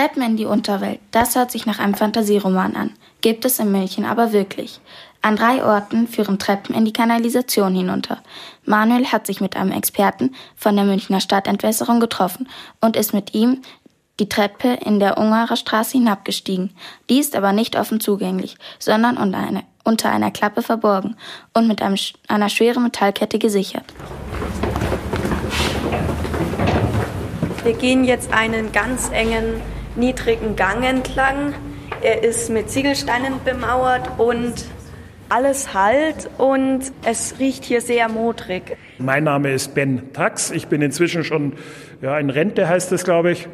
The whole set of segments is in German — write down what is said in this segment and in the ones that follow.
Treppen in die Unterwelt, das hört sich nach einem Fantasieroman an, gibt es in München aber wirklich. An drei Orten führen Treppen in die Kanalisation hinunter. Manuel hat sich mit einem Experten von der Münchner Stadtentwässerung getroffen und ist mit ihm die Treppe in der Ungarer Straße hinabgestiegen. Die ist aber nicht offen zugänglich, sondern unter, eine, unter einer Klappe verborgen und mit einem, einer schweren Metallkette gesichert. Wir gehen jetzt einen ganz engen, niedrigen Gang entlang. Er ist mit Ziegelsteinen bemauert und alles halt und es riecht hier sehr modrig. Mein Name ist Ben Tax. Ich bin inzwischen schon ja, in Rente, heißt es, glaube ich.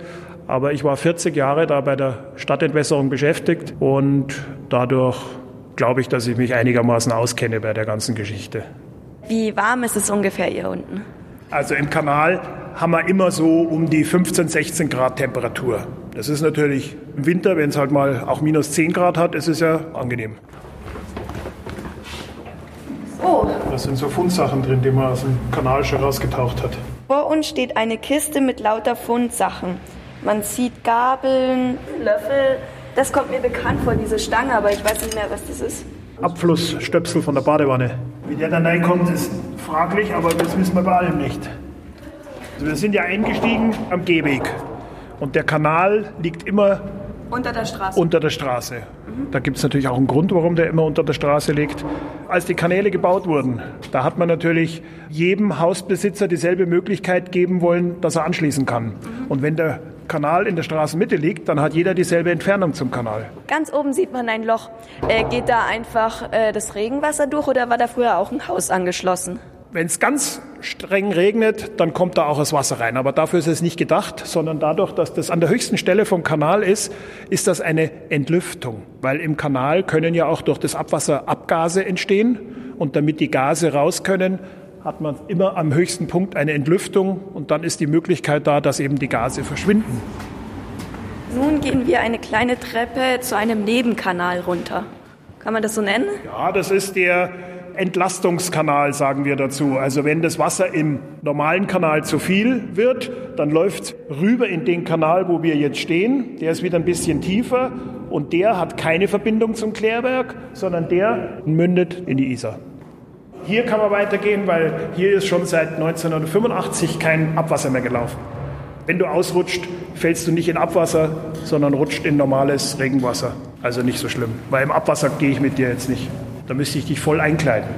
Aber ich war 40 Jahre da bei der Stadtentwässerung beschäftigt und dadurch glaube ich, dass ich mich einigermaßen auskenne bei der ganzen Geschichte. Wie warm ist es ungefähr hier unten? Also im Kanal haben wir immer so um die 15, 16 Grad Temperatur. Das ist natürlich im Winter, wenn es halt mal auch minus 10 Grad hat, ist es ja angenehm. Oh. Da sind so Fundsachen drin, die man aus dem Kanal schon rausgetaucht hat. Vor uns steht eine Kiste mit lauter Fundsachen. Man sieht Gabeln, Löffel. Das kommt mir bekannt vor, diese Stange, aber ich weiß nicht mehr, was das ist. Abflussstöpsel von der Badewanne. Wie der dann reinkommt, ist fraglich, aber das wissen wir bei allem nicht. Also wir sind ja eingestiegen am Gehweg und der Kanal liegt immer unter der Straße. Unter der Straße. Mhm. Da gibt es natürlich auch einen Grund, warum der immer unter der Straße liegt. Als die Kanäle gebaut wurden, da hat man natürlich jedem Hausbesitzer dieselbe Möglichkeit geben wollen, dass er anschließen kann. Mhm. Und wenn der Kanal in der Straßenmitte liegt, dann hat jeder dieselbe Entfernung zum Kanal. Ganz oben sieht man ein Loch. Äh, geht da einfach äh, das Regenwasser durch oder war da früher auch ein Haus angeschlossen? Wenn es ganz streng regnet, dann kommt da auch das Wasser rein. Aber dafür ist es nicht gedacht, sondern dadurch, dass das an der höchsten Stelle vom Kanal ist, ist das eine Entlüftung. Weil im Kanal können ja auch durch das Abwasser Abgase entstehen. Und damit die Gase raus können, hat man immer am höchsten Punkt eine Entlüftung. Und dann ist die Möglichkeit da, dass eben die Gase verschwinden. Nun gehen wir eine kleine Treppe zu einem Nebenkanal runter. Kann man das so nennen? Ja, das ist der Entlastungskanal, sagen wir dazu. Also wenn das Wasser im normalen Kanal zu viel wird, dann läuft rüber in den Kanal, wo wir jetzt stehen. Der ist wieder ein bisschen tiefer und der hat keine Verbindung zum Klärwerk, sondern der mündet in die Isar. Hier kann man weitergehen, weil hier ist schon seit 1985 kein Abwasser mehr gelaufen. Wenn du ausrutscht, fällst du nicht in Abwasser, sondern rutscht in normales Regenwasser. Also nicht so schlimm, weil im Abwasser gehe ich mit dir jetzt nicht. Da müsste ich dich voll einkleiden.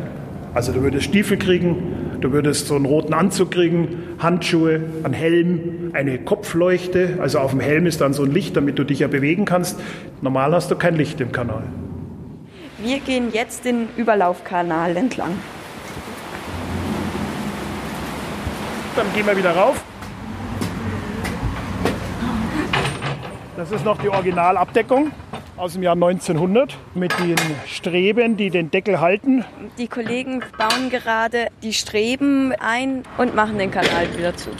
Also du würdest Stiefel kriegen, du würdest so einen roten Anzug kriegen, Handschuhe, einen Helm, eine Kopfleuchte. Also auf dem Helm ist dann so ein Licht, damit du dich ja bewegen kannst. Normal hast du kein Licht im Kanal. Wir gehen jetzt den Überlaufkanal entlang. Dann gehen wir wieder rauf. Das ist noch die Originalabdeckung aus dem Jahr 1900 mit den Streben, die den Deckel halten. Die Kollegen bauen gerade die Streben ein und machen den Kanal wieder zu.